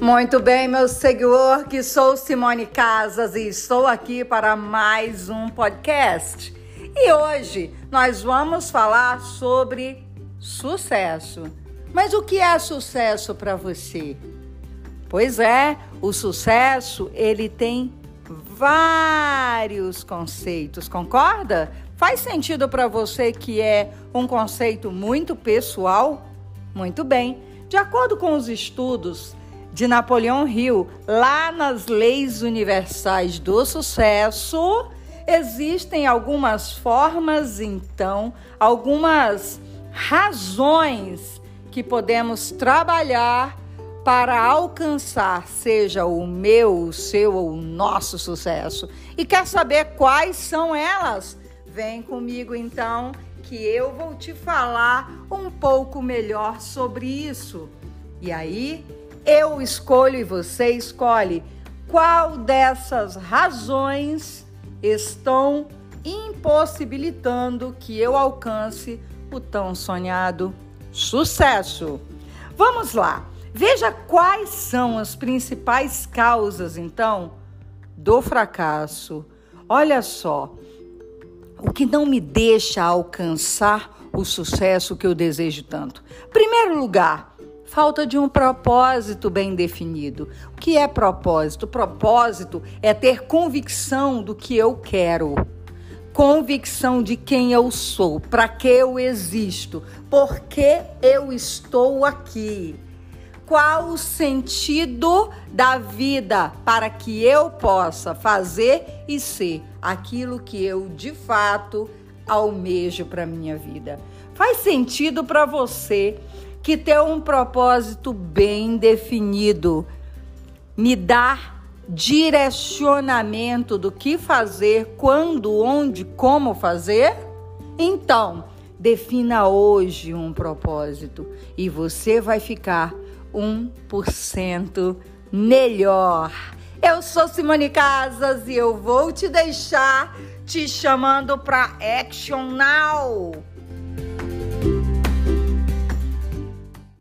Muito bem, meu seguidor, que sou Simone Casas e estou aqui para mais um podcast. E hoje nós vamos falar sobre sucesso. Mas o que é sucesso para você? Pois é, o sucesso ele tem vários conceitos, concorda? Faz sentido para você que é um conceito muito pessoal? Muito bem. De acordo com os estudos de Napoleão Hill, lá nas leis universais do sucesso, existem algumas formas, então, algumas razões que podemos trabalhar para alcançar, seja o meu, o seu ou o nosso sucesso. E quer saber quais são elas? Vem comigo então, que eu vou te falar um pouco melhor sobre isso. E aí, eu escolho e você escolhe qual dessas razões estão impossibilitando que eu alcance o tão sonhado sucesso. Vamos lá. Veja quais são as principais causas, então, do fracasso. Olha só, o que não me deixa alcançar o sucesso que eu desejo tanto? Primeiro lugar, falta de um propósito bem definido. O que é propósito? Propósito é ter convicção do que eu quero. Convicção de quem eu sou, para que eu existo, por que eu estou aqui qual o sentido da vida para que eu possa fazer e ser aquilo que eu de fato almejo para minha vida. Faz sentido para você que ter um propósito bem definido me dá direcionamento do que fazer, quando, onde, como fazer? Então, defina hoje um propósito e você vai ficar 1% melhor. Eu sou Simone Casas e eu vou te deixar te chamando para Action Now.